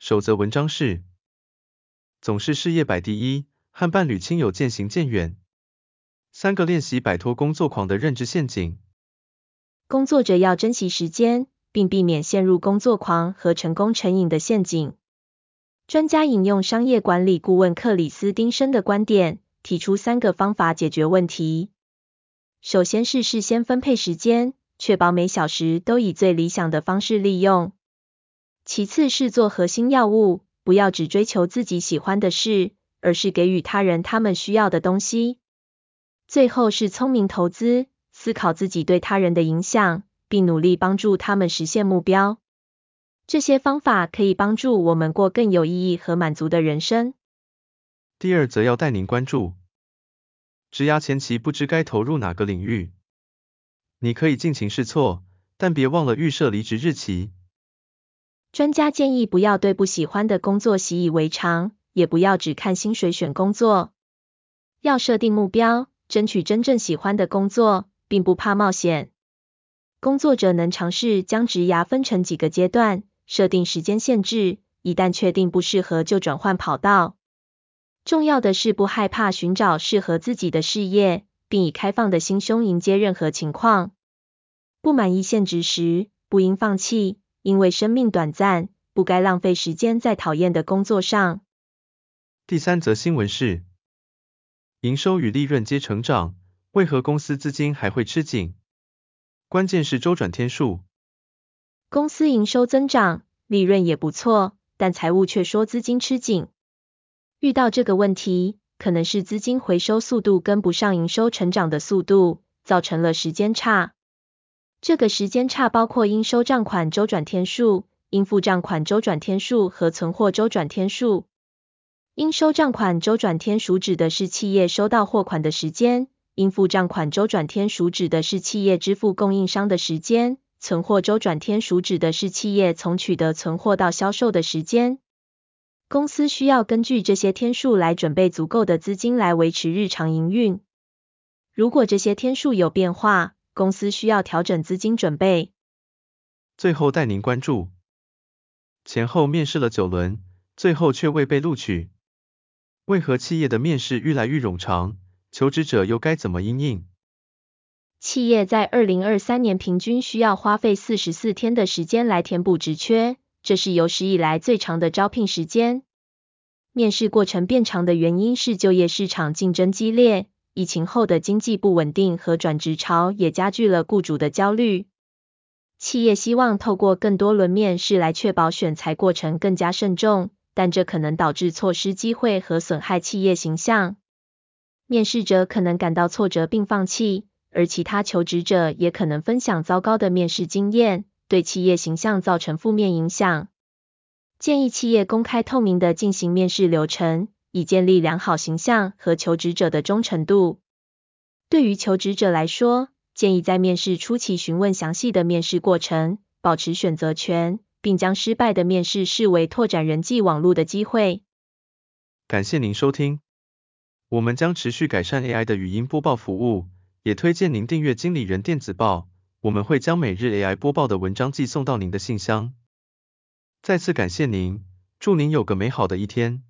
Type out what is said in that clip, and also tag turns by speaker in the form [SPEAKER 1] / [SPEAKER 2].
[SPEAKER 1] 守则文章是：总是事业摆第一，和伴侣亲友渐行渐远。三个练习摆脱工作狂的认知陷阱。
[SPEAKER 2] 工作者要珍惜时间，并避免陷入工作狂和成功成瘾的陷阱。专家引用商业管理顾问克里斯汀生的观点，提出三个方法解决问题。首先是事先分配时间，确保每小时都以最理想的方式利用。其次是做核心要务，不要只追求自己喜欢的事，而是给予他人他们需要的东西。最后是聪明投资，思考自己对他人的影响，并努力帮助他们实现目标。这些方法可以帮助我们过更有意义和满足的人生。
[SPEAKER 1] 第二则要带您关注。职涯前期不知该投入哪个领域，你可以尽情试错，但别忘了预设离职日期。
[SPEAKER 2] 专家建议不要对不喜欢的工作习以为常，也不要只看薪水选工作。要设定目标，争取真正喜欢的工作，并不怕冒险。工作者能尝试将职涯分成几个阶段，设定时间限制，一旦确定不适合就转换跑道。重要的是不害怕寻找适合自己的事业，并以开放的心胸迎接任何情况。不满意现职时，不应放弃，因为生命短暂，不该浪费时间在讨厌的工作上。
[SPEAKER 1] 第三则新闻是：营收与利润皆成长，为何公司资金还会吃紧？关键是周转天数。
[SPEAKER 2] 公司营收增长，利润也不错，但财务却说资金吃紧。遇到这个问题，可能是资金回收速度跟不上营收成长的速度，造成了时间差。这个时间差包括应收账款周转天数、应付账款周转天数和存货周转天数。应收账款周转天数指的是企业收到货款的时间，应付账款周转天数指的是企业支付供应商的时间，存货周转天数指的是企业从取得存货到销售的时间。公司需要根据这些天数来准备足够的资金来维持日常营运。如果这些天数有变化，公司需要调整资金准备。
[SPEAKER 1] 最后带您关注，前后面试了九轮，最后却未被录取。为何企业的面试愈来愈冗长？求职者又该怎么应应？
[SPEAKER 2] 企业在二零二三年平均需要花费四十四天的时间来填补职缺。这是有史以来最长的招聘时间。面试过程变长的原因是就业市场竞争激烈，疫情后的经济不稳定和转职潮也加剧了雇主的焦虑。企业希望透过更多轮面试来确保选才过程更加慎重，但这可能导致错失机会和损害企业形象。面试者可能感到挫折并放弃，而其他求职者也可能分享糟糕的面试经验。对企业形象造成负面影响。建议企业公开透明的进行面试流程，以建立良好形象和求职者的忠诚度。对于求职者来说，建议在面试初期询问详细的面试过程，保持选择权，并将失败的面试视为拓展人际网络的机会。
[SPEAKER 1] 感谢您收听，我们将持续改善 AI 的语音播报服务，也推荐您订阅经理人电子报。我们会将每日 AI 播报的文章寄送到您的信箱。再次感谢您，祝您有个美好的一天。